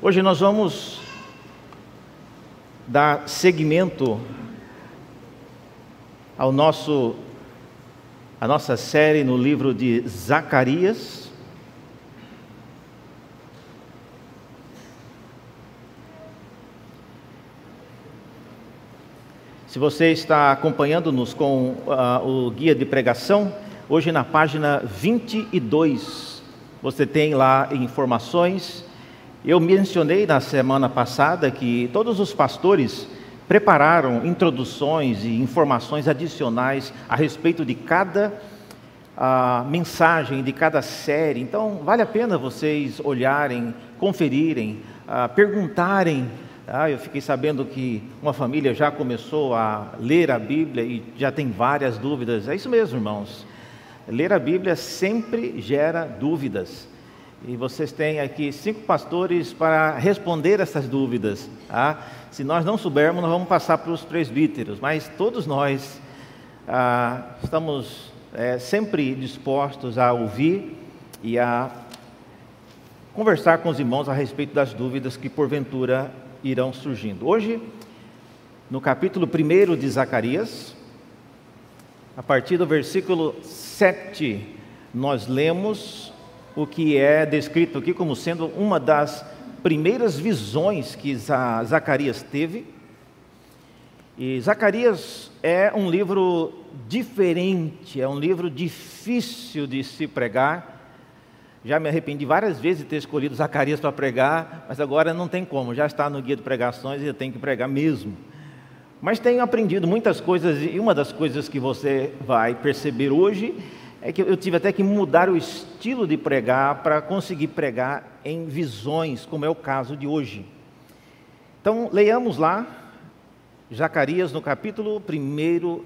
Hoje nós vamos dar seguimento ao nosso a nossa série no livro de Zacarias. Se você está acompanhando-nos com uh, o guia de pregação, hoje na página 22, você tem lá informações eu mencionei na semana passada que todos os pastores prepararam introduções e informações adicionais a respeito de cada uh, mensagem, de cada série. Então, vale a pena vocês olharem, conferirem, uh, perguntarem. Ah, eu fiquei sabendo que uma família já começou a ler a Bíblia e já tem várias dúvidas. É isso mesmo, irmãos. Ler a Bíblia sempre gera dúvidas. E vocês têm aqui cinco pastores para responder essas dúvidas. Tá? Se nós não soubermos, nós vamos passar para os presbíteros, mas todos nós ah, estamos é, sempre dispostos a ouvir e a conversar com os irmãos a respeito das dúvidas que porventura irão surgindo. Hoje, no capítulo 1 de Zacarias, a partir do versículo 7, nós lemos o que é descrito aqui como sendo uma das primeiras visões que Zacarias teve. E Zacarias é um livro diferente, é um livro difícil de se pregar. Já me arrependi várias vezes de ter escolhido Zacarias para pregar, mas agora não tem como, já está no guia de pregações e eu tenho que pregar mesmo. Mas tenho aprendido muitas coisas, e uma das coisas que você vai perceber hoje é que eu tive até que mudar o estilo de pregar para conseguir pregar em visões, como é o caso de hoje. Então, leiamos lá, Zacarias, no capítulo 1,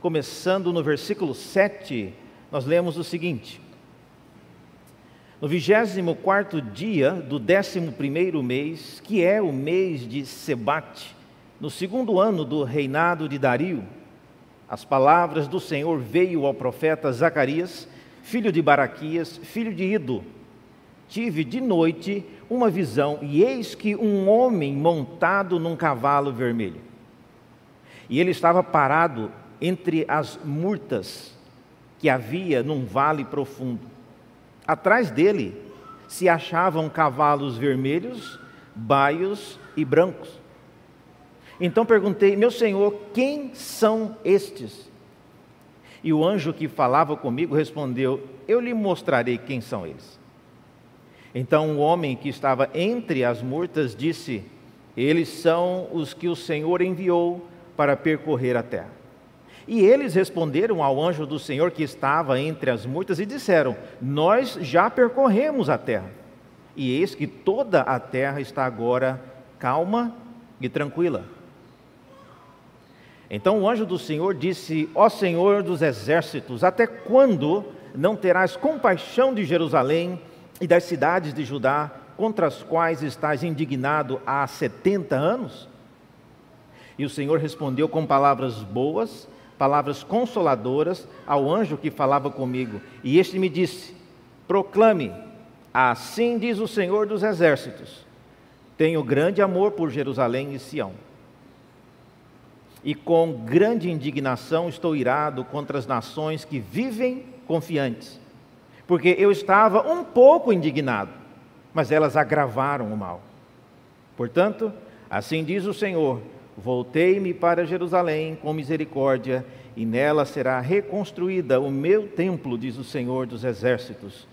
começando no versículo 7, nós lemos o seguinte: No 24 dia do 11 mês, que é o mês de Sebate, no segundo ano do reinado de Dario, as palavras do Senhor veio ao profeta Zacarias, filho de Baraquias, filho de Ido. Tive de noite uma visão, e eis que um homem montado num cavalo vermelho. E ele estava parado entre as murtas que havia num vale profundo. Atrás dele se achavam cavalos vermelhos, baios e brancos. Então perguntei, meu senhor, quem são estes? E o anjo que falava comigo respondeu: Eu lhe mostrarei quem são eles. Então o homem que estava entre as murtas disse: Eles são os que o Senhor enviou para percorrer a terra. E eles responderam ao anjo do Senhor que estava entre as murtas e disseram: Nós já percorremos a terra. E eis que toda a terra está agora calma e tranquila. Então o anjo do Senhor disse: Ó Senhor dos exércitos, até quando não terás compaixão de Jerusalém e das cidades de Judá, contra as quais estás indignado há setenta anos? E o Senhor respondeu com palavras boas, palavras consoladoras ao anjo que falava comigo. E este me disse: Proclame, assim diz o Senhor dos exércitos: Tenho grande amor por Jerusalém e Sião e com grande indignação estou irado contra as nações que vivem confiantes, porque eu estava um pouco indignado, mas elas agravaram o mal. Portanto, assim diz o Senhor: Voltei-me para Jerusalém com misericórdia, e nela será reconstruída o meu templo, diz o Senhor dos exércitos,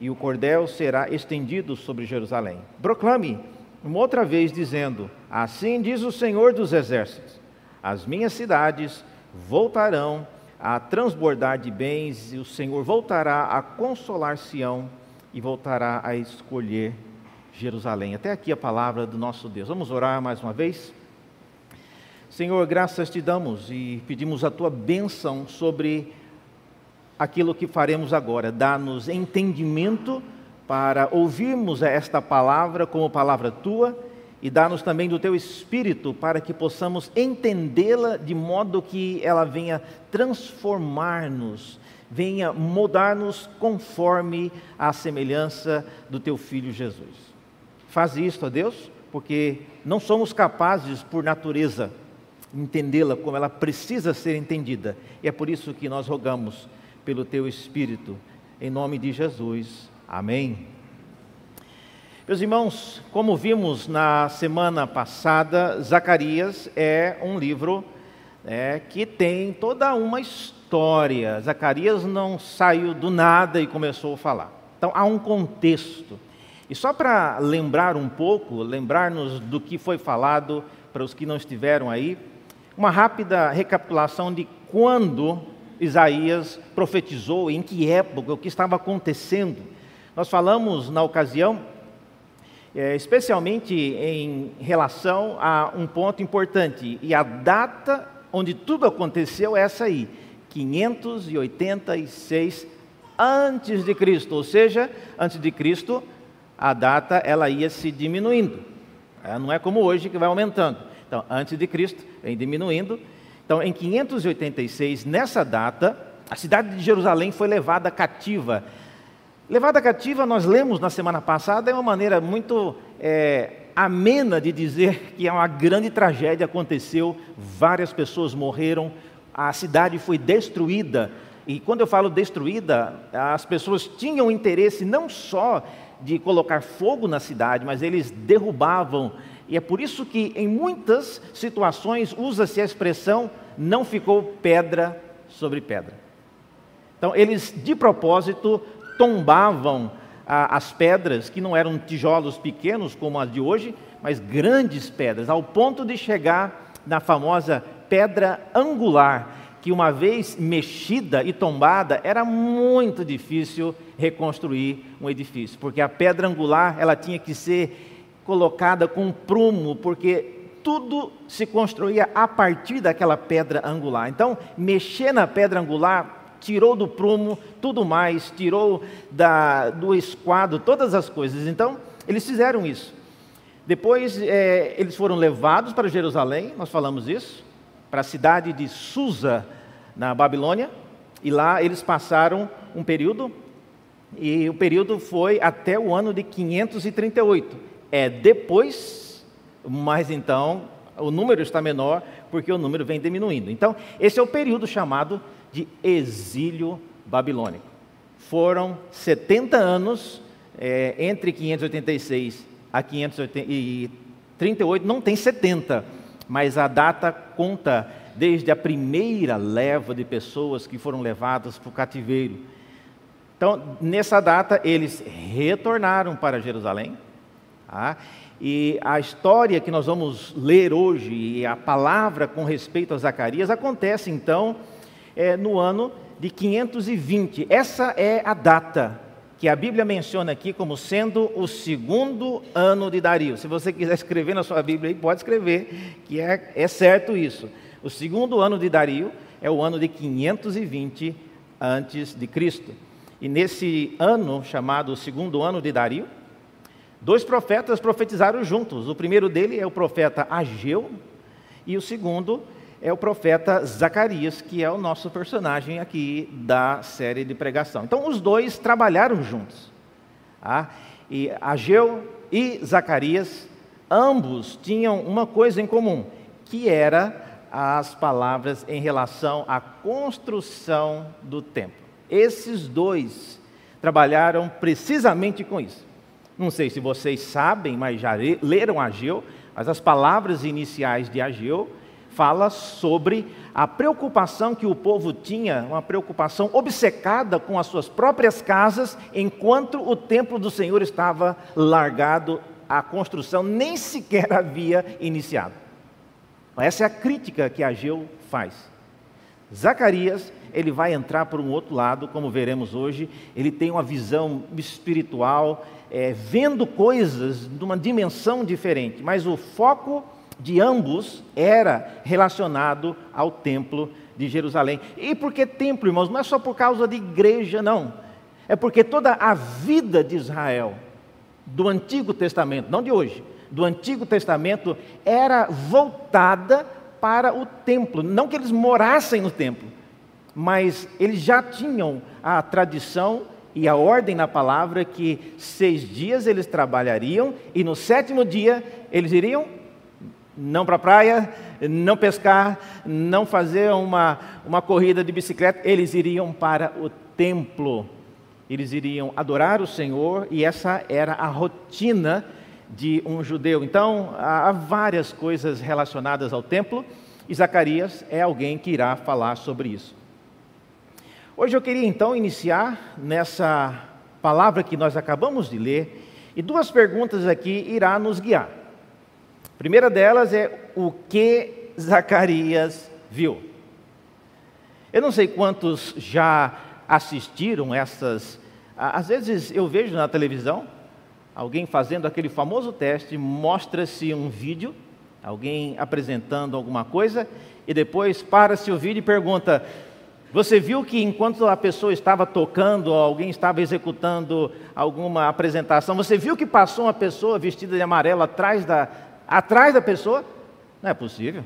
e o cordel será estendido sobre Jerusalém. Proclame uma outra vez, dizendo: Assim diz o Senhor dos exércitos as minhas cidades voltarão a transbordar de bens, e o Senhor voltará a consolar Sião e voltará a escolher Jerusalém. Até aqui a palavra do nosso Deus. Vamos orar mais uma vez? Senhor, graças te damos e pedimos a tua bênção sobre aquilo que faremos agora. Dá-nos entendimento para ouvirmos esta palavra como palavra tua e dá-nos também do teu espírito para que possamos entendê-la de modo que ela venha transformar-nos, venha mudar-nos conforme a semelhança do teu filho Jesus. faz isto a Deus? Porque não somos capazes, por natureza, entendê-la como ela precisa ser entendida. E é por isso que nós rogamos pelo teu Espírito, em nome de Jesus. Amém. Meus irmãos, como vimos na semana passada, Zacarias é um livro é, que tem toda uma história. Zacarias não saiu do nada e começou a falar. Então há um contexto. E só para lembrar um pouco, lembrar-nos do que foi falado para os que não estiveram aí, uma rápida recapitulação de quando Isaías profetizou, em que época, o que estava acontecendo. Nós falamos na ocasião, é, especialmente em relação a um ponto importante, e a data onde tudo aconteceu é essa aí, 586 antes de Cristo, ou seja, antes de Cristo, a data ela ia se diminuindo. É, não é como hoje que vai aumentando. Então, antes de Cristo, vem diminuindo. Então, em 586, nessa data, a cidade de Jerusalém foi levada cativa. Levada cativa, nós lemos na semana passada, é uma maneira muito é, amena de dizer que é uma grande tragédia aconteceu, várias pessoas morreram, a cidade foi destruída. E quando eu falo destruída, as pessoas tinham interesse não só de colocar fogo na cidade, mas eles derrubavam. E é por isso que em muitas situações usa-se a expressão não ficou pedra sobre pedra. Então eles de propósito tombavam ah, as pedras, que não eram tijolos pequenos como as de hoje, mas grandes pedras, ao ponto de chegar na famosa pedra angular, que uma vez mexida e tombada, era muito difícil reconstruir um edifício, porque a pedra angular ela tinha que ser colocada com prumo, porque tudo se construía a partir daquela pedra angular. Então, mexer na pedra angular tirou do prumo tudo mais, tirou da, do esquadro todas as coisas. Então, eles fizeram isso. Depois, é, eles foram levados para Jerusalém, nós falamos isso, para a cidade de Susa, na Babilônia, e lá eles passaram um período, e o período foi até o ano de 538. É depois, mas então o número está menor, porque o número vem diminuindo. Então, esse é o período chamado de exílio babilônico. Foram 70 anos é, entre 586 a 538, não tem 70, mas a data conta desde a primeira leva de pessoas que foram levadas para o cativeiro. Então, nessa data, eles retornaram para Jerusalém. Tá? E a história que nós vamos ler hoje, e a palavra com respeito a Zacarias, acontece então é, no ano de 520. Essa é a data que a Bíblia menciona aqui como sendo o segundo ano de Dario. Se você quiser escrever na sua Bíblia aí, pode escrever, que é, é certo isso. O segundo ano de Dario é o ano de 520 antes de Cristo. E nesse ano, chamado segundo ano de Dario, dois profetas profetizaram juntos. O primeiro dele é o profeta Ageu, e o segundo é o profeta Zacarias, que é o nosso personagem aqui da série de pregação. Então, os dois trabalharam juntos. Tá? E Ageu e Zacarias, ambos tinham uma coisa em comum, que era as palavras em relação à construção do templo. Esses dois trabalharam precisamente com isso. Não sei se vocês sabem, mas já leram Ageu, mas as palavras iniciais de Ageu fala sobre a preocupação que o povo tinha, uma preocupação obcecada com as suas próprias casas, enquanto o templo do Senhor estava largado, a construção nem sequer havia iniciado. Essa é a crítica que Ageu faz. Zacarias, ele vai entrar por um outro lado, como veremos hoje, ele tem uma visão espiritual, é, vendo coisas de uma dimensão diferente, mas o foco de ambos era relacionado ao templo de Jerusalém. E por que templo, irmãos? Não é só por causa de igreja, não. É porque toda a vida de Israel, do Antigo Testamento, não de hoje, do Antigo Testamento era voltada para o templo. Não que eles morassem no templo, mas eles já tinham a tradição e a ordem na palavra que seis dias eles trabalhariam e no sétimo dia eles iriam não para a praia, não pescar, não fazer uma, uma corrida de bicicleta, eles iriam para o templo, eles iriam adorar o Senhor e essa era a rotina de um judeu. Então, há várias coisas relacionadas ao templo e Zacarias é alguém que irá falar sobre isso. Hoje eu queria então iniciar nessa palavra que nós acabamos de ler e duas perguntas aqui irá nos guiar. Primeira delas é o que Zacarias viu. Eu não sei quantos já assistiram essas. Às vezes eu vejo na televisão alguém fazendo aquele famoso teste, mostra-se um vídeo, alguém apresentando alguma coisa, e depois para-se o vídeo e pergunta: Você viu que enquanto a pessoa estava tocando, alguém estava executando alguma apresentação, você viu que passou uma pessoa vestida de amarelo atrás da, atrás da pessoa? Não é possível.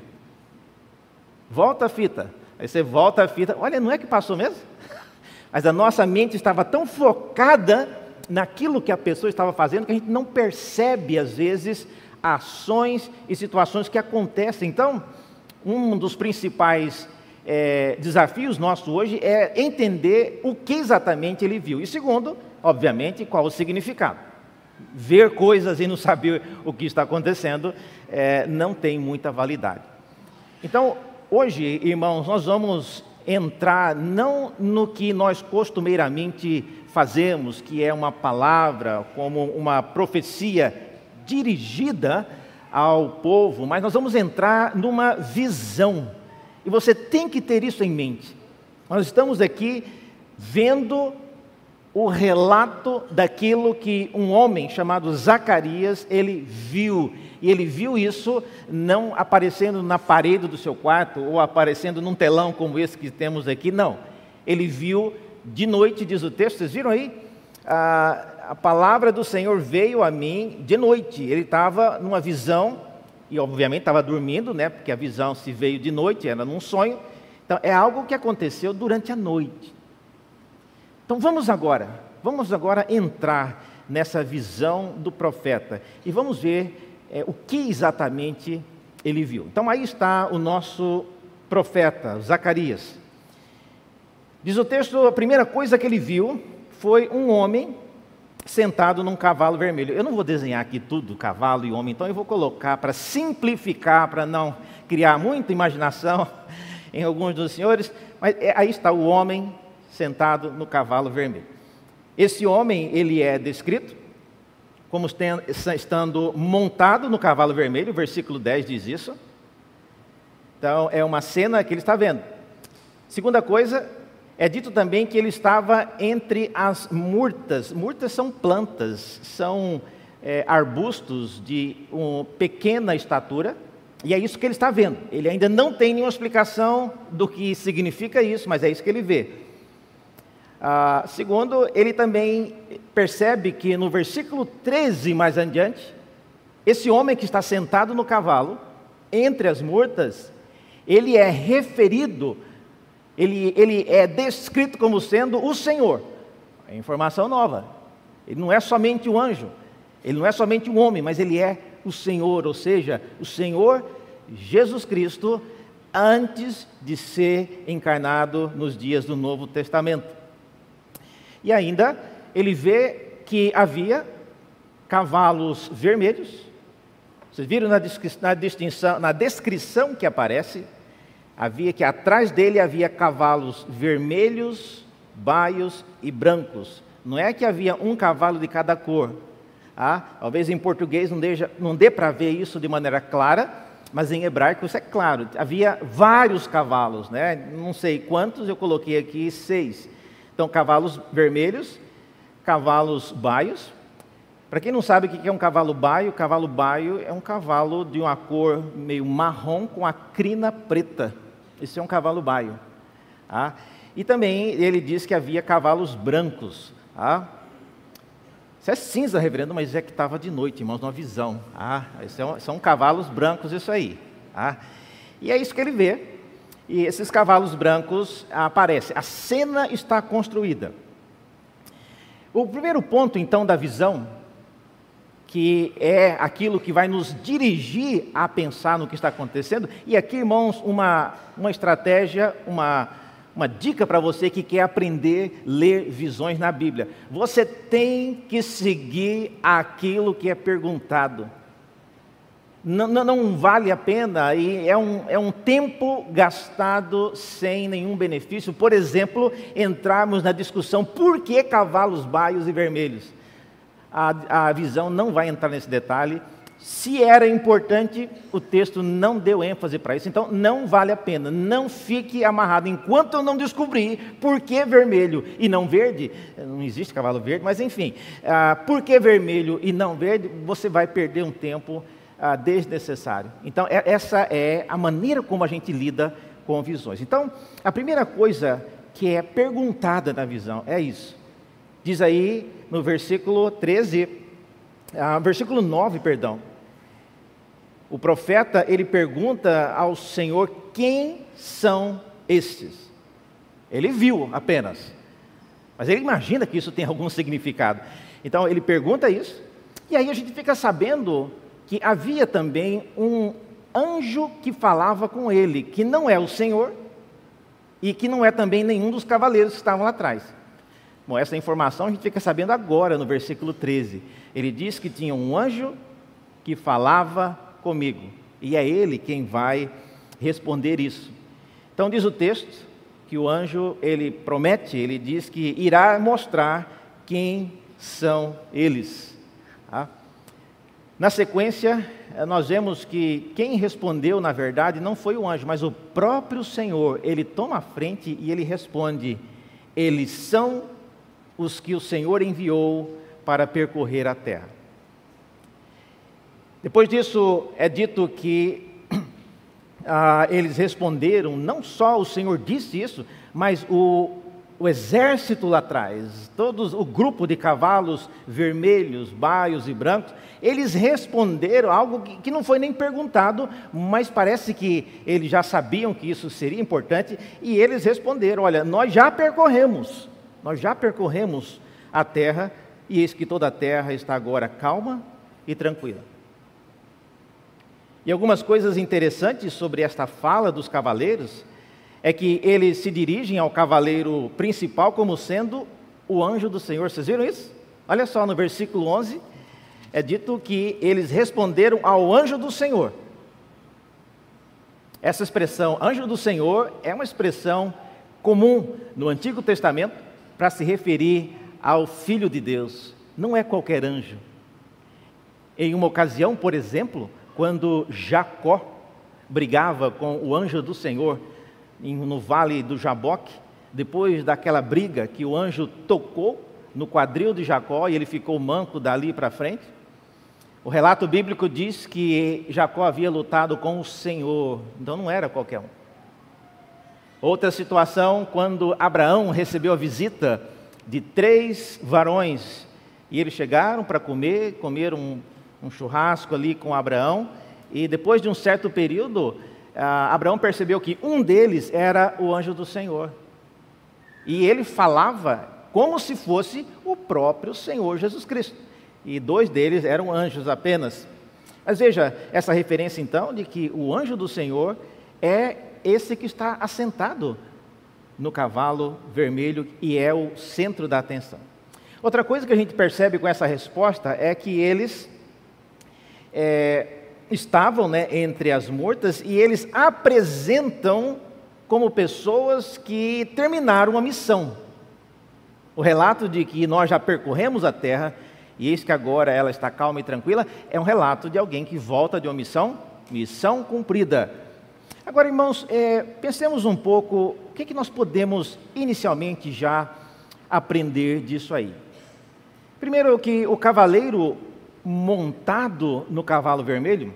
Volta a fita. Aí você volta a fita. Olha, não é que passou mesmo? Mas a nossa mente estava tão focada naquilo que a pessoa estava fazendo que a gente não percebe, às vezes, ações e situações que acontecem. Então, um dos principais é, desafios nossos hoje é entender o que exatamente ele viu. E segundo, obviamente, qual o significado. Ver coisas e não saber o que está acontecendo é, não tem muita validade. Então, hoje, irmãos, nós vamos entrar não no que nós costumeiramente fazemos, que é uma palavra, como uma profecia dirigida ao povo, mas nós vamos entrar numa visão. E você tem que ter isso em mente. Nós estamos aqui vendo o relato daquilo que um homem chamado Zacarias, ele viu. E ele viu isso não aparecendo na parede do seu quarto ou aparecendo num telão como esse que temos aqui, não. Ele viu de noite, diz o texto, vocês viram aí? A, palavra do Senhor veio a mim de noite. Ele estava numa visão, e obviamente estava dormindo, né? Porque a visão se veio de noite, era num sonho. Então é algo que aconteceu durante a noite. Então vamos agora, vamos agora entrar nessa visão do profeta e vamos ver é, o que exatamente ele viu. Então aí está o nosso profeta, Zacarias. Diz o texto, a primeira coisa que ele viu foi um homem sentado num cavalo vermelho. Eu não vou desenhar aqui tudo, cavalo e homem, então eu vou colocar para simplificar, para não criar muita imaginação em alguns dos senhores, mas é, aí está o homem sentado no cavalo vermelho. Esse homem, ele é descrito como estando montado no cavalo vermelho, o versículo 10 diz isso. Então, é uma cena que ele está vendo. Segunda coisa, é dito também que ele estava entre as murtas. Murtas são plantas, são é, arbustos de pequena estatura, e é isso que ele está vendo. Ele ainda não tem nenhuma explicação do que significa isso, mas é isso que ele vê. Ah, segundo, ele também percebe que no versículo 13 mais adiante, esse homem que está sentado no cavalo, entre as murtas, ele é referido ele, ele é descrito como sendo o Senhor. É informação nova. Ele não é somente um anjo, ele não é somente um homem, mas ele é o Senhor, ou seja, o Senhor Jesus Cristo antes de ser encarnado nos dias do Novo Testamento. E ainda ele vê que havia cavalos vermelhos. Vocês viram na, distinção, na descrição que aparece, havia que atrás dele havia cavalos vermelhos, baios e brancos. Não é que havia um cavalo de cada cor. Ah, talvez em português não, deixa, não dê para ver isso de maneira clara, mas em hebraico isso é claro. Havia vários cavalos, né? não sei quantos, eu coloquei aqui seis. Então, cavalos vermelhos, cavalos baios. Para quem não sabe o que é um cavalo baio, cavalo baio é um cavalo de uma cor meio marrom com a crina preta. Esse é um cavalo baio. Ah, e também ele diz que havia cavalos brancos. Ah, isso é cinza, reverendo, mas é que estava de noite, irmãos, numa visão. Ah, são, são cavalos brancos, isso aí. Ah, e é isso que ele vê. E esses cavalos brancos aparecem. A cena está construída. O primeiro ponto, então, da visão, que é aquilo que vai nos dirigir a pensar no que está acontecendo, e aqui, irmãos, uma, uma estratégia, uma, uma dica para você que quer aprender a ler visões na Bíblia. Você tem que seguir aquilo que é perguntado. Não, não, vale a pena e é um, é um tempo gastado sem nenhum benefício. Por exemplo, entrarmos na discussão por que cavalos baios e vermelhos. A, a visão não vai entrar nesse detalhe. Se era importante, o texto não deu ênfase para isso, então não vale a pena. Não fique amarrado enquanto eu não descobrir por que vermelho e não verde. Não existe cavalo verde, mas enfim, ah, por que vermelho e não verde, você vai perder um tempo ah, desnecessário. Então, é, essa é a maneira como a gente lida com visões. Então, a primeira coisa que é perguntada na visão é isso. Diz aí no versículo 13, ah, versículo 9, perdão. O profeta, ele pergunta ao Senhor quem são estes. Ele viu apenas, mas ele imagina que isso tem algum significado. Então ele pergunta isso, e aí a gente fica sabendo que havia também um anjo que falava com ele, que não é o Senhor e que não é também nenhum dos cavaleiros que estavam lá atrás. Bom, essa informação a gente fica sabendo agora no versículo 13. Ele diz que tinha um anjo que falava comigo, e é ele quem vai responder isso. Então diz o texto que o anjo, ele promete, ele diz que irá mostrar quem são eles. Na sequência, eh, nós vemos que quem respondeu, na verdade, não foi o anjo, mas o próprio Senhor. Ele toma a frente e ele responde: Eles são os que o Senhor enviou para percorrer a terra. Depois disso, é dito que ah, eles responderam, não só o Senhor disse isso, mas o, o exército lá atrás, todos o grupo de cavalos vermelhos, baios e brancos, eles responderam algo que, que não foi nem perguntado, mas parece que eles já sabiam que isso seria importante, e eles responderam: Olha, nós já percorremos, nós já percorremos a terra, e eis que toda a terra está agora calma e tranquila. E algumas coisas interessantes sobre esta fala dos cavaleiros é que eles se dirigem ao cavaleiro principal como sendo o anjo do Senhor. Vocês viram isso? Olha só, no versículo 11, é dito que eles responderam ao anjo do Senhor. Essa expressão, anjo do Senhor, é uma expressão comum no Antigo Testamento para se referir ao Filho de Deus. Não é qualquer anjo. Em uma ocasião, por exemplo, quando Jacó brigava com o anjo do Senhor, no vale do Jaboque, depois daquela briga que o anjo tocou no quadril de Jacó e ele ficou manco dali para frente. O relato bíblico diz que Jacó havia lutado com o Senhor, então não era qualquer um. Outra situação, quando Abraão recebeu a visita de três varões e eles chegaram para comer, comeram um, um churrasco ali com Abraão, e depois de um certo período, Abraão percebeu que um deles era o anjo do Senhor. E ele falava como se fosse o próprio Senhor Jesus Cristo. E dois deles eram anjos apenas. Mas veja essa referência então de que o anjo do Senhor é esse que está assentado no cavalo vermelho e é o centro da atenção. Outra coisa que a gente percebe com essa resposta é que eles é, estavam né, entre as mortas e eles apresentam como pessoas que terminaram a missão. O relato de que nós já percorremos a terra e eis que agora ela está calma e tranquila é um relato de alguém que volta de uma missão, missão cumprida. Agora, irmãos, é, pensemos um pouco o que, que nós podemos inicialmente já aprender disso aí. Primeiro, que o cavaleiro montado no cavalo vermelho,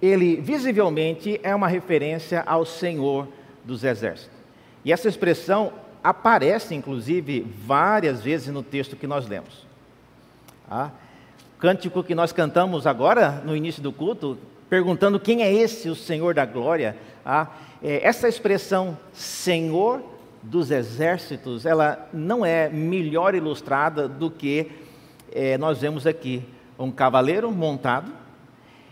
ele visivelmente é uma referência ao Senhor dos Exércitos. E essa expressão aparece, inclusive, várias vezes no texto que nós lemos. Ah, cântico que nós cantamos agora, no início do culto, perguntando quem é esse, o Senhor da glória. Ah, essa expressão Senhor dos exércitos, ela não é melhor ilustrada do que é, nós vemos aqui. Um cavaleiro montado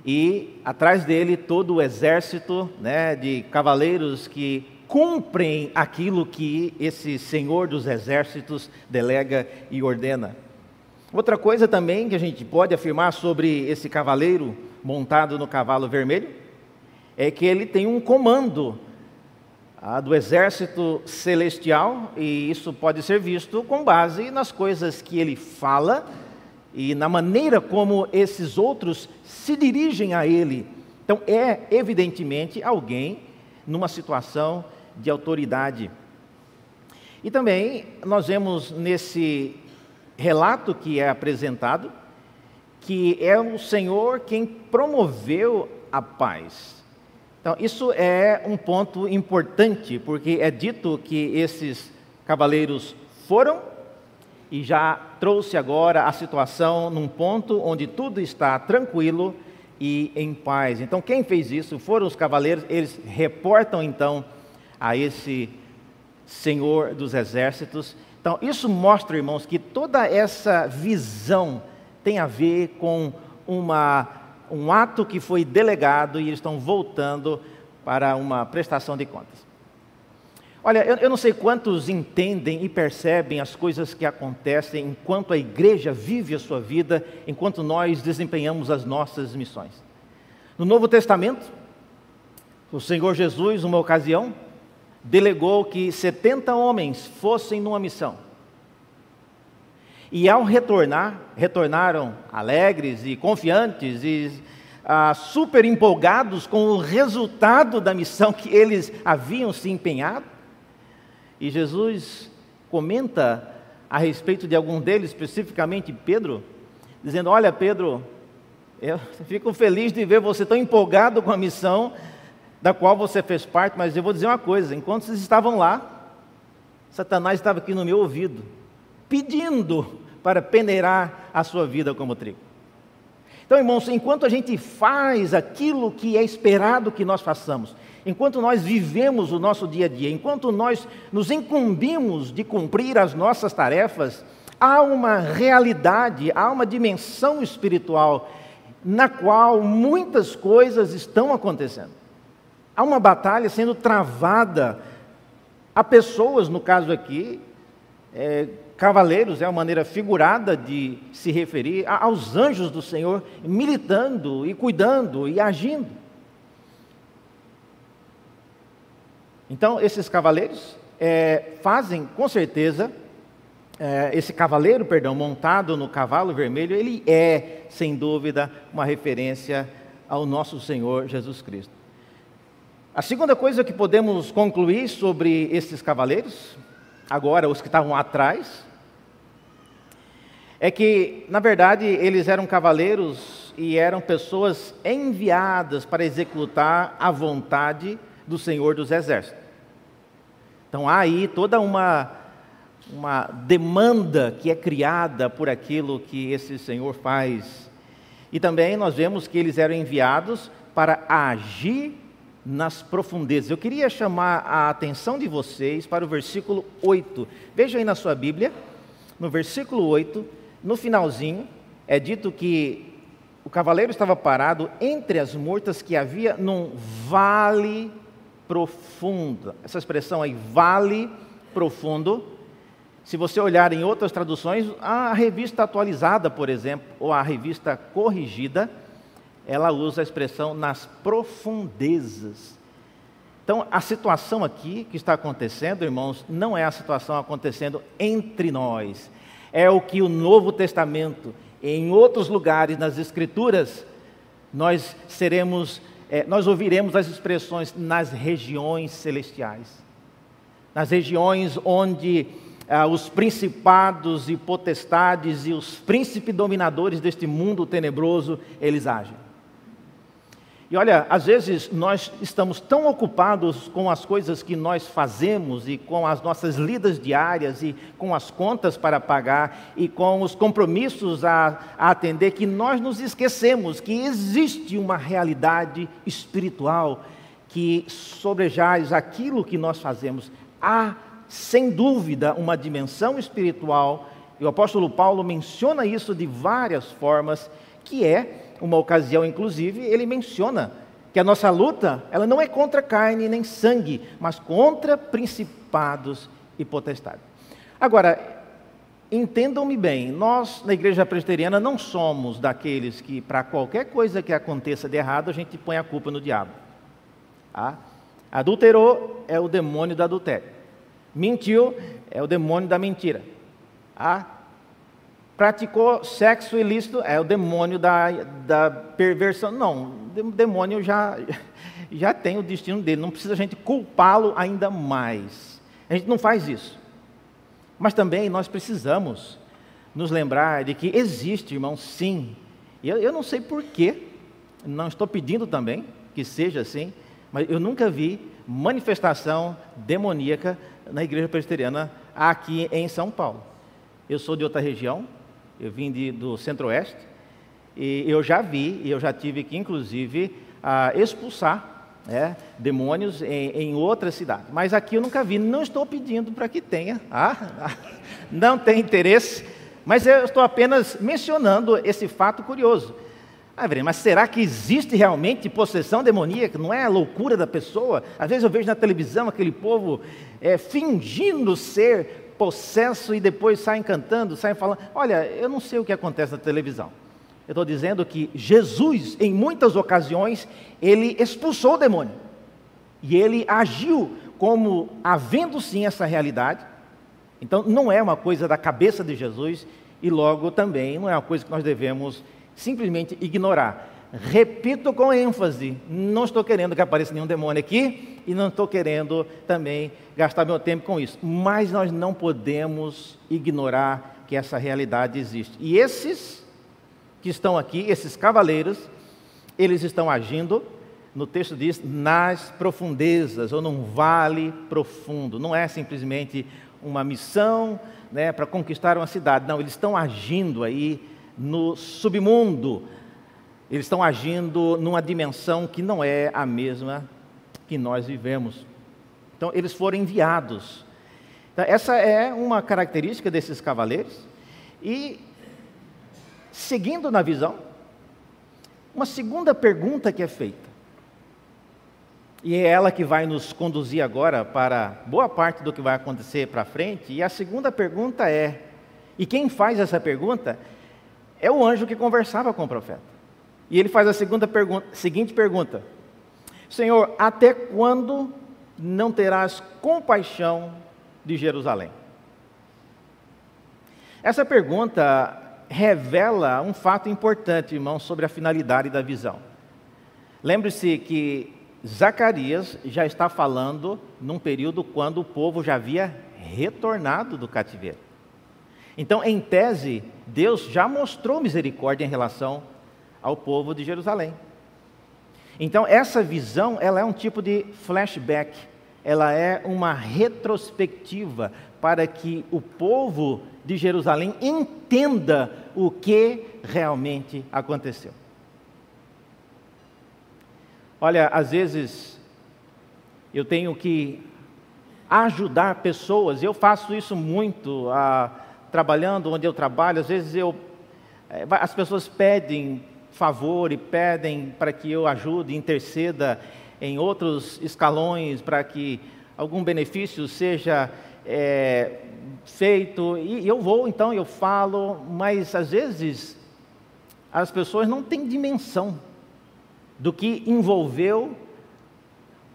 e atrás dele todo o exército né, de cavaleiros que cumprem aquilo que esse Senhor dos exércitos delega e ordena. Outra coisa também que a gente pode afirmar sobre esse cavaleiro montado no cavalo vermelho é que ele tem um comando ah, do exército celestial, e isso pode ser visto com base nas coisas que ele fala e na maneira como esses outros se dirigem a ele. Então, é evidentemente alguém numa situação de autoridade. E também nós vemos nesse relato que é apresentado que é o Senhor quem promoveu a paz. Então, isso é um ponto importante, porque é dito que esses cavaleiros foram e já trouxe agora a situação num ponto onde tudo está tranquilo e em paz. Então, quem fez isso foram os cavaleiros, eles reportam então a esse Senhor dos exércitos. Então, isso mostra, irmãos, que toda essa visão tem a ver com uma um ato que foi delegado e eles estão voltando para uma prestação de contas. Olha, eu, eu, não sei quantos entendem e percebem as coisas que acontecem enquanto a igreja vive a sua vida, enquanto nós desempenhamos as nossas missões. No Novo Testamento, o Senhor Jesus, numa ocasião, delegou que 70 homens fossem numa missão. E ao retornar, retornaram alegres e confiantes e ah, super empolgados com o resultado da missão que eles haviam se empenhado. E Jesus comenta a respeito de algum deles, especificamente Pedro, dizendo: Olha, Pedro, eu fico feliz de ver você tão empolgado com a missão da qual você fez parte, mas eu vou dizer uma coisa: enquanto vocês estavam lá, Satanás estava aqui no meu ouvido, pedindo para peneirar a sua vida como trigo. Então, irmãos, enquanto a gente faz aquilo que é esperado que nós façamos, enquanto nós vivemos o nosso dia a dia, enquanto nós nos incumbimos de cumprir as nossas tarefas, há uma realidade, há uma dimensão espiritual na qual muitas coisas estão acontecendo. Há uma batalha sendo travada. Há pessoas, no caso aqui, é, cavaleiros é uma maneira figurada de se referir aos anjos do Senhor militando e cuidando e agindo. Então, esses cavaleiros é, fazem, com certeza, é, esse cavaleiro, perdão, montado no cavalo vermelho, ele é, sem dúvida, uma referência ao nosso Senhor Jesus Cristo. A segunda coisa que podemos concluir sobre esses cavaleiros agora os que estavam atrás, é que, na verdade, eles eram cavaleiros e eram pessoas enviadas para executar a vontade do Senhor dos Exércitos. Então há aí toda uma, uma demanda que é criada por aquilo que esse Senhor faz. E também nós vemos que eles eram enviados para agir nas profundezas. Eu queria chamar a atenção de vocês para o versículo 8. Veja aí na sua Bíblia, no versículo 8, no finalzinho, é dito que o cavaleiro estava parado entre as mortas que havia num vale profundo. Essa expressão aí, vale profundo. Se você olhar em outras traduções, a revista atualizada, por exemplo, ou a revista corrigida, ela usa a expressão nas profundezas. Então, a situação aqui que está acontecendo, irmãos, não é a situação acontecendo entre nós. É o que o Novo Testamento, em outros lugares nas Escrituras, nós seremos, é, nós ouviremos as expressões nas regiões celestiais, nas regiões onde ah, os principados e potestades e os príncipes dominadores deste mundo tenebroso eles agem. E olha, às vezes nós estamos tão ocupados com as coisas que nós fazemos e com as nossas lidas diárias e com as contas para pagar e com os compromissos a, a atender que nós nos esquecemos que existe uma realidade espiritual que sobrejaz aquilo que nós fazemos. Há sem dúvida, uma dimensão espiritual, e o apóstolo Paulo menciona isso de várias formas, que é uma ocasião, inclusive, ele menciona que a nossa luta, ela não é contra carne nem sangue, mas contra principados e potestades. Agora, entendam-me bem, nós na igreja presbiteriana não somos daqueles que para qualquer coisa que aconteça de errado, a gente põe a culpa no diabo. Ah? Adulterou é o demônio do adultério. Mentiu é o demônio da mentira. Ah? Praticou sexo ilícito é o demônio da, da perversão. Não, o demônio já, já tem o destino dele, não precisa a gente culpá-lo ainda mais. A gente não faz isso. Mas também nós precisamos nos lembrar de que existe, irmão, sim. E eu, eu não sei porquê, não estou pedindo também que seja assim, mas eu nunca vi manifestação demoníaca na igreja presbiteriana aqui em São Paulo. Eu sou de outra região, eu vim de, do centro-oeste, e eu já vi, e eu já tive que, inclusive, expulsar né, demônios em, em outra cidade. Mas aqui eu nunca vi, não estou pedindo para que tenha, ah, não tem interesse, mas eu estou apenas mencionando esse fato curioso. Ah, mas será que existe realmente possessão demoníaca? Não é a loucura da pessoa? Às vezes eu vejo na televisão aquele povo é, fingindo ser possesso e depois saem cantando, saem falando. Olha, eu não sei o que acontece na televisão. Eu estou dizendo que Jesus, em muitas ocasiões, ele expulsou o demônio. E ele agiu como havendo sim essa realidade. Então, não é uma coisa da cabeça de Jesus e logo também não é uma coisa que nós devemos simplesmente ignorar. Repito com ênfase: não estou querendo que apareça nenhum demônio aqui e não estou querendo também gastar meu tempo com isso. Mas nós não podemos ignorar que essa realidade existe. E esses que estão aqui, esses cavaleiros, eles estão agindo, no texto diz, nas profundezas ou num vale profundo. Não é simplesmente uma missão né, para conquistar uma cidade. Não, eles estão agindo aí no submundo. Eles estão agindo numa dimensão que não é a mesma que nós vivemos. Então, eles foram enviados. Então, essa é uma característica desses cavaleiros. E, seguindo na visão, uma segunda pergunta que é feita. E é ela que vai nos conduzir agora para boa parte do que vai acontecer para frente. E a segunda pergunta é: e quem faz essa pergunta é o anjo que conversava com o profeta. E ele faz a segunda pergunta, seguinte pergunta: Senhor, até quando não terás compaixão de Jerusalém? Essa pergunta revela um fato importante, irmão, sobre a finalidade da visão. Lembre-se que Zacarias já está falando num período quando o povo já havia retornado do cativeiro. Então, em tese, Deus já mostrou misericórdia em relação ao povo de Jerusalém. Então, essa visão, ela é um tipo de flashback, ela é uma retrospectiva para que o povo de Jerusalém entenda o que realmente aconteceu. Olha, às vezes eu tenho que ajudar pessoas, eu faço isso muito. A, trabalhando onde eu trabalho, às vezes eu, eh, as pessoas pedem favor e pedem para que eu ajude, interceda em outros escalões para que algum benefício seja é, feito. E eu vou, então, eu falo, mas às vezes as pessoas não têm dimensão do que envolveu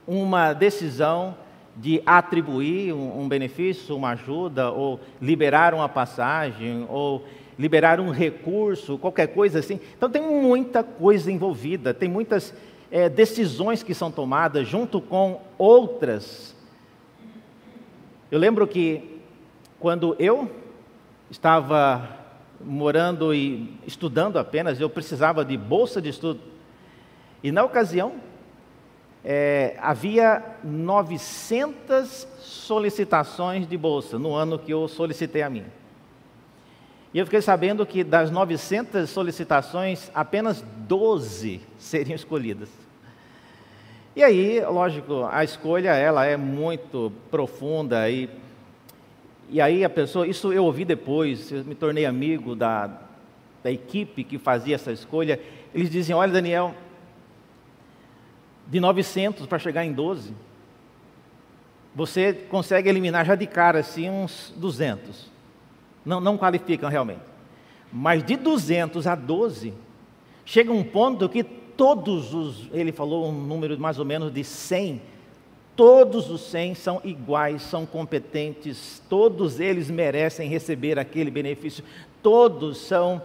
uma decisão de atribuir um, benefício, uma ajuda, ou liberar uma passagem, ou liberar um recurso, qualquer coisa assim. Então tem muita coisa envolvida, tem muitas é, decisões que são tomadas junto com outras. Eu lembro que quando eu estava morando e estudando apenas, eu precisava de bolsa de estudo. E na ocasião, é, havia 900 solicitações de bolsa no ano que eu solicitei a minha. E eu fiquei sabendo que das 900 solicitações, apenas 12 seriam escolhidas. E aí, lógico, a escolha ela é muito profunda e E aí a pessoa, isso eu ouvi depois, eu me tornei amigo da, da equipe que fazia essa escolha. Eles diziam: Olha, Daniel, de 900 para chegar em 12, você consegue eliminar já de cara assim uns 200. Não, não qualificam realmente. Mas de 200 a 12, chega um ponto que todos os, ele falou um número mais ou menos de 100 Todos os 100 são iguais, são competentes, todos eles merecem receber aquele benefício, todos são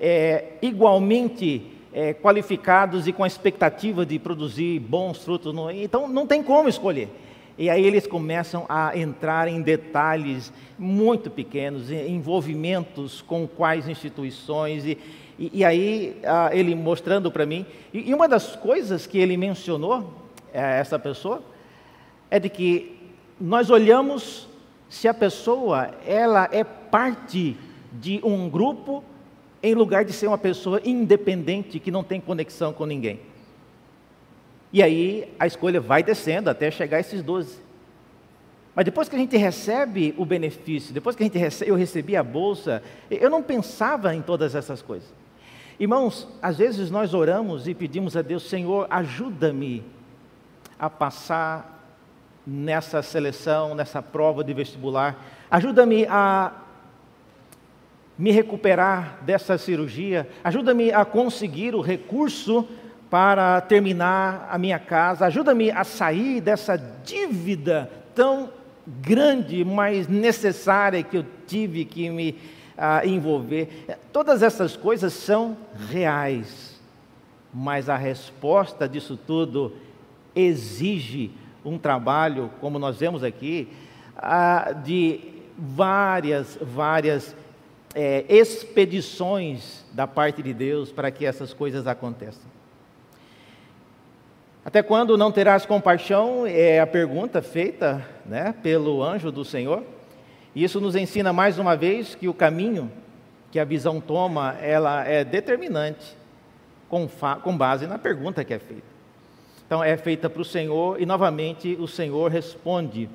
é, igualmente é, qualificados e com a expectativa de produzir bons frutos. Então não tem como escolher. E aí eles começam a entrar em detalhes muito pequenos, envolvimentos com quais instituições, e, e, e aí ah, ele mostrando para mim. E, e, uma das coisas que ele mencionou, é, essa pessoa, é de que nós olhamos se a pessoa ela é parte de um grupo em lugar de ser uma pessoa independente que não tem conexão com ninguém. E aí a escolha vai descendo até chegar a esses 12. Mas depois que a gente recebe o benefício, depois que a gente recebe, eu recebi a bolsa, eu não pensava em todas essas coisas. Irmãos, às vezes nós oramos e pedimos a Deus, Senhor, ajuda-me a passar nessa seleção, nessa prova de vestibular. Ajuda-me a me recuperar dessa cirurgia. Ajuda-me a conseguir o recurso para terminar a minha casa. Ajuda-me a sair dessa dívida tão grande, mas necessária que eu tive que me ah, envolver. Todas essas coisas são reais, mas a resposta disso tudo exige um trabalho, como nós vemos aqui, de várias, várias é, expedições da parte de Deus para que essas coisas aconteçam. Até quando não terás compaixão? É a pergunta feita né, pelo anjo do Senhor. E isso nos ensina mais uma vez que o caminho que a visão toma, ela é determinante com, com base na pergunta que é feita. Então é feita para o Senhor e novamente o Senhor responde.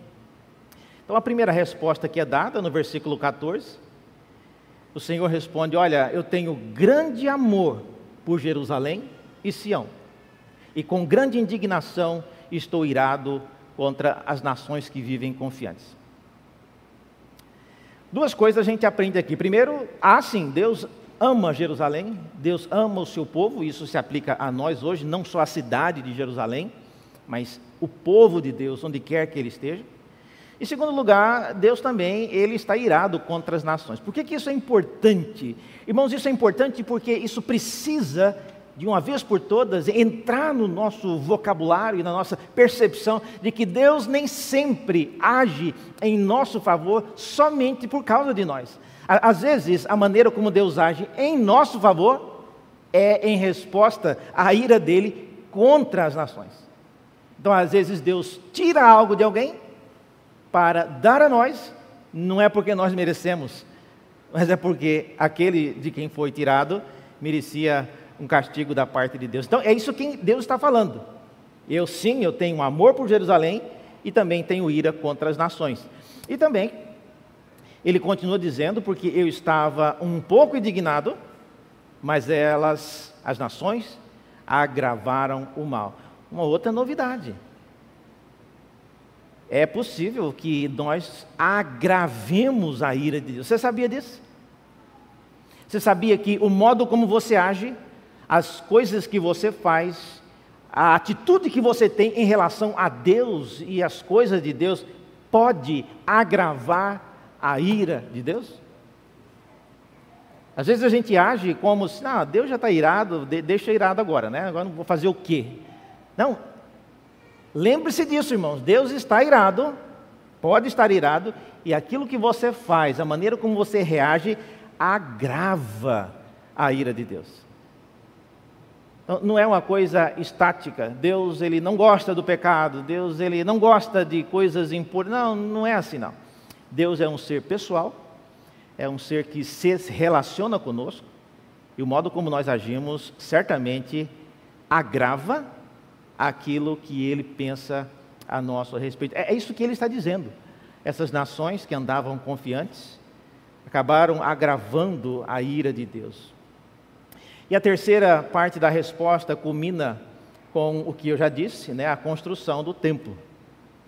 Então a primeira resposta que é dada no versículo 14, o Senhor responde: Olha, eu tenho grande amor por Jerusalém e Sião, e com grande indignação estou irado contra as nações que vivem confiantes. Duas coisas a gente aprende aqui. Primeiro, ah, sim, Deus ama Jerusalém, Deus ama o seu povo, isso se aplica a nós hoje, não só a cidade de Jerusalém, mas o povo de Deus, onde quer que ele esteja. Em segundo lugar, Deus também, ele está irado contra as nações. Por que, que isso é importante? Irmãos, isso é importante porque isso precisa, de uma vez por todas, entrar no nosso vocabulário e na nossa percepção de que Deus nem sempre age em nosso favor somente por causa de nós. Às vezes, a maneira como Deus age em nosso favor é em resposta à ira dele contra as nações. Então, às vezes, Deus tira algo de alguém para dar a nós, não é porque nós merecemos, mas é porque aquele de quem foi tirado merecia um castigo da parte de Deus. Então, é isso que Deus está falando. Eu sim, eu tenho amor por Jerusalém e também tenho ira contra as nações. E também ele continua dizendo, porque eu estava um pouco indignado, mas elas, as nações, agravaram o mal. Uma outra novidade. É possível que nós agravemos a ira de Deus. Você sabia disso? Você sabia que o modo como você age, as coisas que você faz, a atitude que você tem em relação a Deus e as coisas de Deus pode agravar a ira de Deus? Às vezes a gente age como se, não, Deus já está irado, deixa irado agora, né? Agora não vou fazer o quê? Não. Lembre-se disso, irmãos. Deus está irado, pode estar irado, e aquilo que você faz, a maneira como você reage, agrava a ira de Deus. Não é uma coisa estática. Deus ele não gosta do pecado. Deus ele não gosta de coisas impuras. Não, não é assim não. Deus é um ser pessoal, é um ser que se relaciona conosco, e o modo como nós agimos certamente agrava aquilo que ele pensa a nosso respeito. É, é isso que ele está dizendo. essas nações que andavam confiantes acabaram agravando a ira de Deus. E a terceira parte da resposta culmina com o que eu já disse, né, a construção do templo.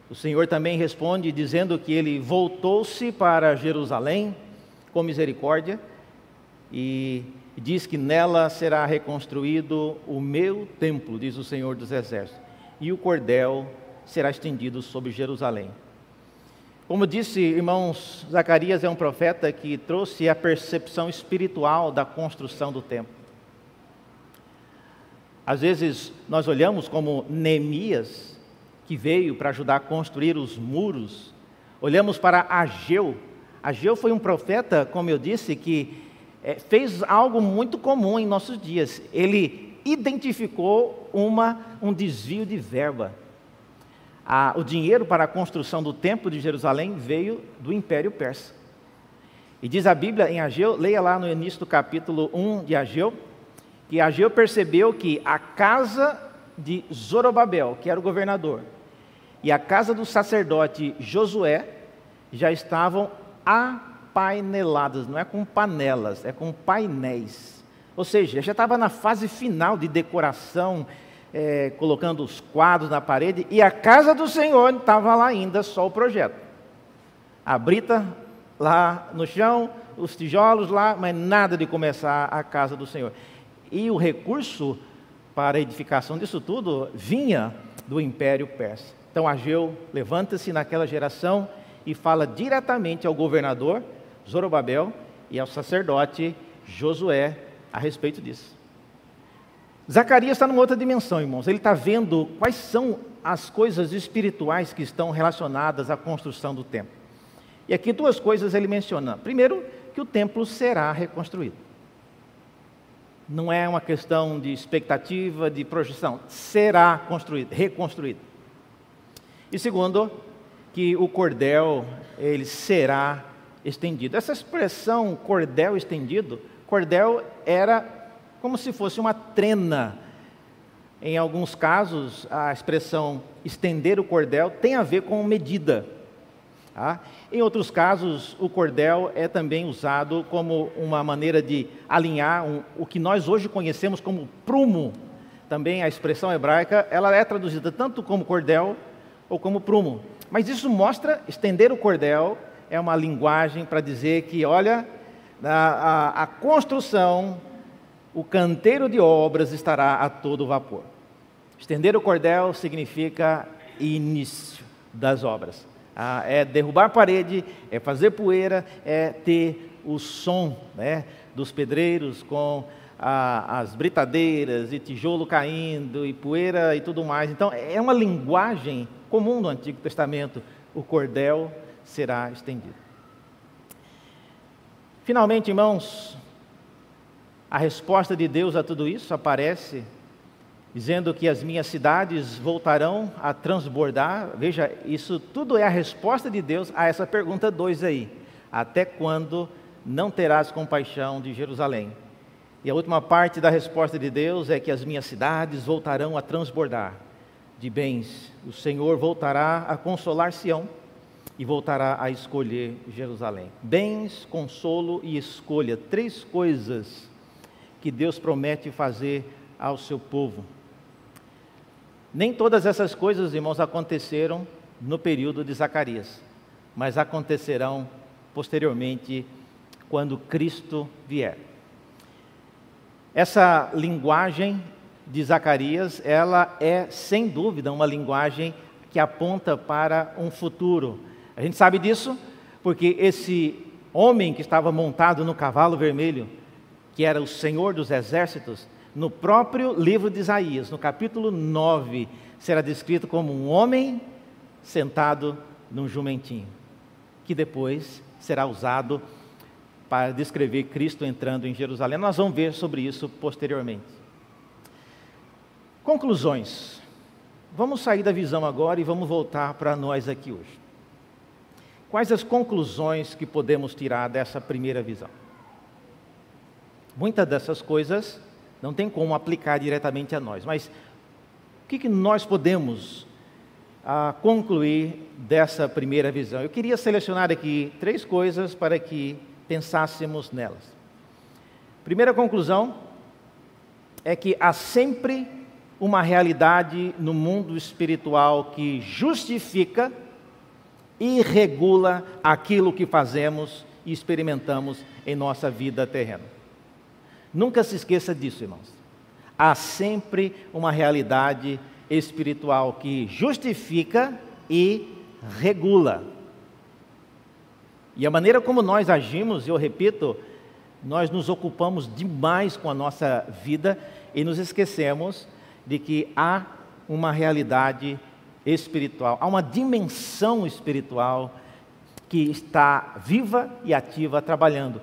O Senhor também responde dizendo que ele voltou-se para Jerusalém com misericórdia e diz que nela será reconstruído o meu templo, diz o Senhor dos Exércitos, e o cordel será estendido sobre Jerusalém. Como disse, irmãos, Zacarias é um profeta que trouxe a percepção espiritual da construção do templo. Às vezes nós olhamos como Neemias, que veio para ajudar a construir os muros, olhamos para Ageu. Ageu foi um profeta, como eu disse, que é, fez algo muito comum em nossos dias. Ele identificou uma, um desvio de verba o dinheiro para a construção do templo de Jerusalém veio do Império Persa. E diz a Bíblia em Ageu, leia lá no início do capítulo 1 de Ageu, que Ageu percebeu que a casa de Zorobabel, que era o governador, e a casa do sacerdote Josué já estavam apaineladas, não é com panelas, é com painéis. Ou seja, já estava na fase final de decoração, é, colocando os quadros na parede, e a casa do Senhor estava lá ainda só o projeto. A brita lá no chão, os tijolos lá, mas nada de começar a casa do Senhor. E o recurso para a edificação disso tudo vinha do Império Persa. Então Ageu levanta-se naquela geração e fala diretamente ao governador Zorobabel e ao sacerdote Josué a respeito disso. Zacarias está numa outra dimensão, irmãos. Ele está vendo quais são as coisas espirituais que estão relacionadas à construção do templo. E aqui duas coisas ele menciona. Primeiro, que o templo será reconstruído. Não é uma questão de expectativa, de projeção. Será construído, reconstruído. E segundo, que o cordel ele será estendido. Essa expressão cordel estendido, cordel era como se fosse uma trena. Em alguns casos, a expressão estender o cordel tem a ver com medida. Tá? Em outros casos, o cordel é também usado como uma maneira de alinhar um, o que nós hoje conhecemos como prumo. Também a expressão hebraica ela é traduzida tanto como cordel ou como prumo. Mas isso mostra estender o cordel é uma linguagem para dizer que, olha, a, a, a construção o canteiro de obras estará a todo vapor. Estender o cordel significa início das obras. Ah, é derrubar parede, é fazer poeira, é ter o som né, dos pedreiros com ah, as britadeiras e tijolo caindo e poeira e tudo mais. Então, é uma linguagem comum no Antigo Testamento. O cordel será estendido. Finalmente, irmãos, a resposta de Deus a tudo isso aparece dizendo que as minhas cidades voltarão a transbordar. Veja, isso tudo é a resposta de Deus a essa pergunta 2 aí. Até quando não terás compaixão de Jerusalém? E a última parte da resposta de Deus é que as minhas cidades voltarão a transbordar de bens. O Senhor voltará a consolar Sião e voltará a escolher Jerusalém. Bens, consolo e escolha, três coisas que Deus promete fazer ao seu povo. Nem todas essas coisas, irmãos, aconteceram no período de Zacarias, mas acontecerão posteriormente quando Cristo vier. Essa linguagem de Zacarias, ela é sem dúvida uma linguagem que aponta para um futuro. A gente sabe disso porque esse homem que estava montado no cavalo vermelho, que era o Senhor dos exércitos, no próprio livro de Isaías, no capítulo 9, será descrito como um homem sentado num jumentinho, que depois será usado para descrever Cristo entrando em Jerusalém. Nós vamos ver sobre isso posteriormente. Conclusões. Vamos sair da visão agora e vamos voltar para nós aqui hoje. Quais as conclusões que podemos tirar dessa primeira visão? Muitas dessas coisas não tem como aplicar diretamente a nós, mas o que, que nós podemos a concluir dessa primeira visão. Eu queria selecionar aqui três coisas para que pensássemos nelas. Primeira conclusão é que há sempre uma realidade no mundo espiritual que justifica e regula aquilo que fazemos e experimentamos em nossa vida terrena. Nunca se esqueça disso, irmãos. Há sempre uma realidade espiritual que justifica e regula. E a maneira como nós agimos, eu repito, nós nos ocupamos demais com a nossa vida e nos esquecemos de que há uma realidade espiritual, há uma dimensão espiritual que está viva e ativa trabalhando.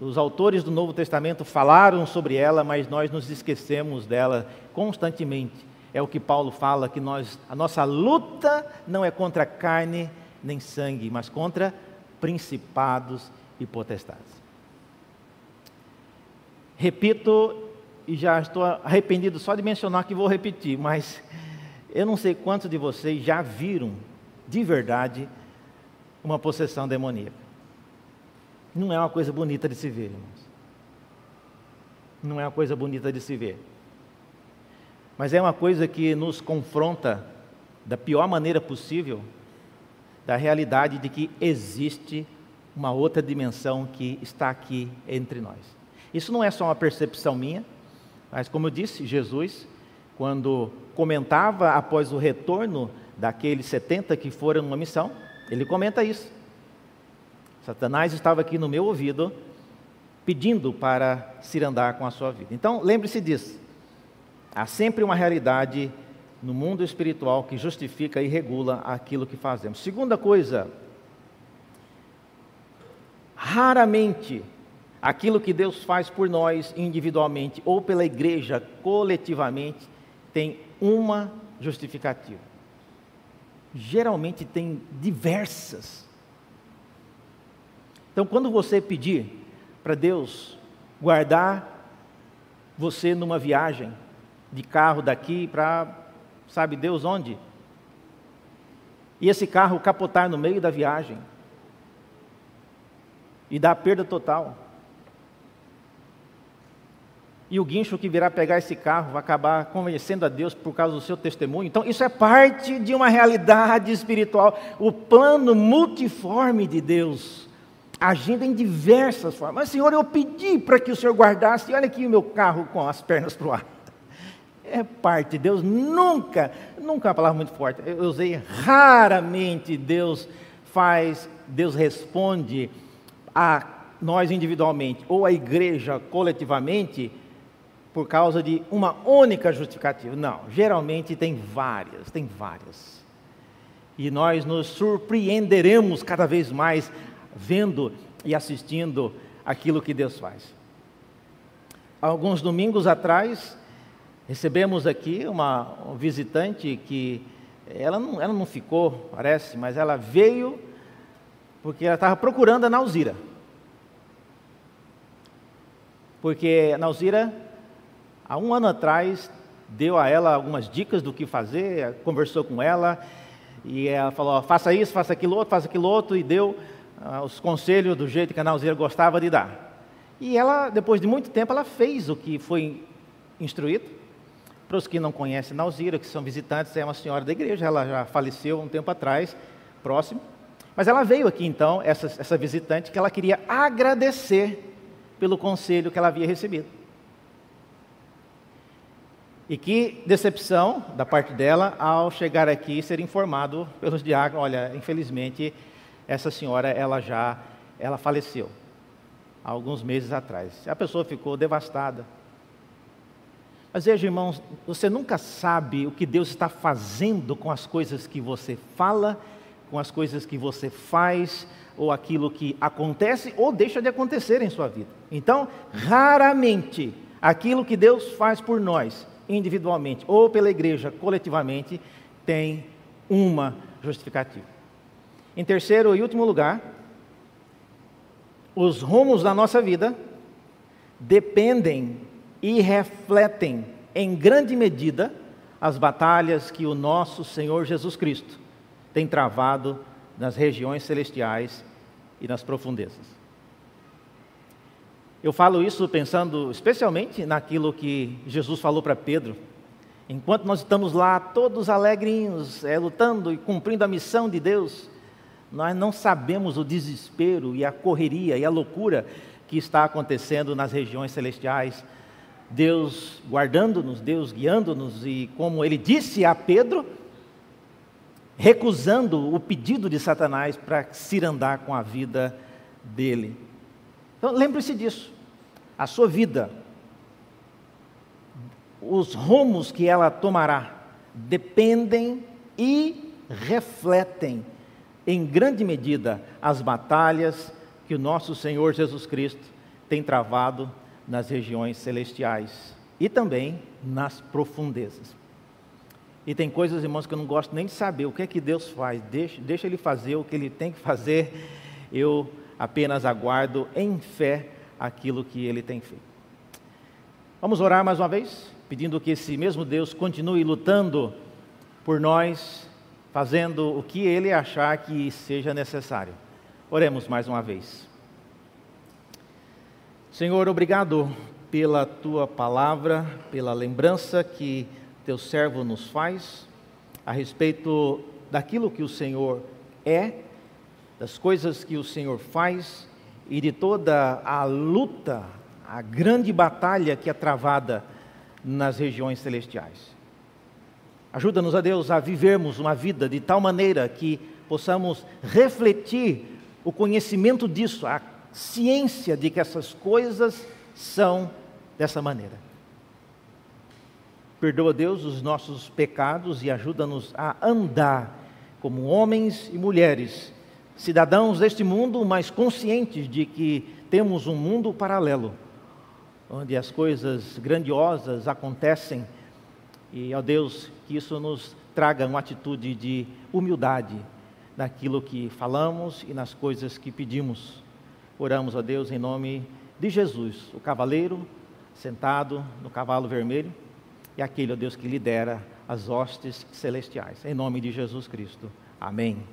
Os autores do Novo Testamento falaram sobre ela, mas nós nos esquecemos dela constantemente. É o que Paulo fala que nós, a nossa luta não é contra carne nem sangue, mas contra principados e potestades. Repito e já estou arrependido só de mencionar que vou repetir, mas eu não sei quantos de vocês já viram de verdade uma possessão demoníaca. Não é uma coisa bonita de se ver, irmãos. Não é uma coisa bonita de se ver. Mas é uma coisa que nos confronta da pior maneira possível da realidade de que existe uma outra dimensão que está aqui entre nós. Isso não é só uma percepção minha, mas como eu disse, Jesus, quando comentava após o retorno daqueles 70 que foram numa missão, ele comenta isso. Satanás estava aqui no meu ouvido, pedindo para se andar com a sua vida. Então, lembre-se disso. Há sempre uma realidade no mundo espiritual que justifica e regula aquilo que fazemos. Segunda coisa, raramente aquilo que Deus faz por nós individualmente ou pela igreja coletivamente tem uma justificativa. Geralmente tem diversas. Então, quando você pedir para Deus guardar você numa viagem de carro daqui para, sabe Deus onde? E esse carro capotar no meio da viagem e dar perda total. E o guincho que virá pegar esse carro vai acabar convencendo a Deus por causa do seu testemunho. Então, isso é parte de uma realidade espiritual, o plano multiforme de Deus agindo em diversas formas. Mas, Senhor, eu pedi para que o Senhor guardasse, olha aqui o meu carro com as pernas para o ar. É parte, Deus nunca, nunca é uma palavra muito forte, eu usei raramente, Deus faz, Deus responde a nós individualmente ou a igreja coletivamente por causa de uma única justificativa. Não, geralmente tem várias, tem várias. E nós nos surpreenderemos cada vez mais vendo e assistindo aquilo que Deus faz. Alguns domingos atrás, recebemos aqui uma, visitante que ela não, ela não ficou, parece, mas ela veio porque ela estava procurando a Nauzira. Porque a Nauzira, há um ano atrás, deu a ela algumas dicas do que fazer, conversou com ela, e ela falou: faça isso, faça aquilo outro, faça aquilo outro, e deu ah, os conselhos do jeito que a Nauzira gostava de dar. E ela, depois de muito tempo, ela fez o que foi instruído. Para os que não conhecem Nauzira, que são visitantes, é uma senhora da igreja, ela já faleceu um tempo atrás, próximo. Mas ela veio aqui então, essa, essa visitante, que ela queria agradecer pelo conselho que ela havia recebido. E que decepção da parte dela ao chegar aqui e ser informado pelos diáconos, olha, infelizmente essa senhora ela já ela faleceu há alguns meses atrás. A pessoa ficou devastada. Mas veja, irmãos, você nunca sabe o que Deus está fazendo com as coisas que você fala, com as coisas que você faz, ou aquilo que acontece ou deixa de acontecer em sua vida. Então, raramente, aquilo que Deus faz por nós, individualmente ou pela igreja coletivamente, tem uma justificativa. Em terceiro e último lugar, os rumos da nossa vida dependem e refletem em grande medida as batalhas que o nosso Senhor Jesus Cristo tem travado nas regiões celestiais e nas profundezas. Eu falo isso pensando especialmente naquilo que Jesus falou para Pedro. Enquanto nós estamos lá todos alegrinhos, é, lutando e cumprindo a missão de Deus, nós não sabemos o desespero e a correria e a loucura que está acontecendo nas regiões celestiais. Deus guardando-nos, Deus guiando-nos, e como ele disse a Pedro, recusando o pedido de Satanás para se andar com a vida dele. Então lembre-se disso. A sua vida, os rumos que ela tomará, dependem e refletem, em grande medida, as batalhas que o nosso Senhor Jesus Cristo tem travado nas regiões celestiais e também nas profundezas. E tem coisas, irmãos, que eu não gosto nem de saber o que é que Deus faz, deixa, deixa Ele fazer o que Ele tem que fazer, eu apenas aguardo em fé aquilo que Ele tem feito. Vamos orar mais uma vez, pedindo que esse mesmo Deus continue lutando por nós, fazendo o que Ele achar que seja necessário. Oremos mais uma vez. Senhor, obrigado pela tua palavra, pela lembrança que teu servo nos faz a respeito daquilo que o Senhor é, das coisas que o Senhor faz e de toda a luta, a grande batalha que é travada nas regiões celestiais. Ajuda-nos, a Deus, a vivermos uma vida de tal maneira que possamos refletir o conhecimento disso, a ciência de que essas coisas são dessa maneira. Perdoa, Deus, os nossos pecados e ajuda-nos a andar como homens e mulheres, cidadãos deste mundo, mas conscientes de que temos um mundo paralelo, onde as coisas grandiosas acontecem e, ó Deus, que isso nos traga uma atitude de humildade naquilo que falamos e nas coisas que pedimos. Oramos a Deus em nome de Jesus, o cavaleiro sentado no cavalo vermelho e aquele, ó Deus, que lidera as hostes celestiais. Em nome de Jesus Cristo. Amém.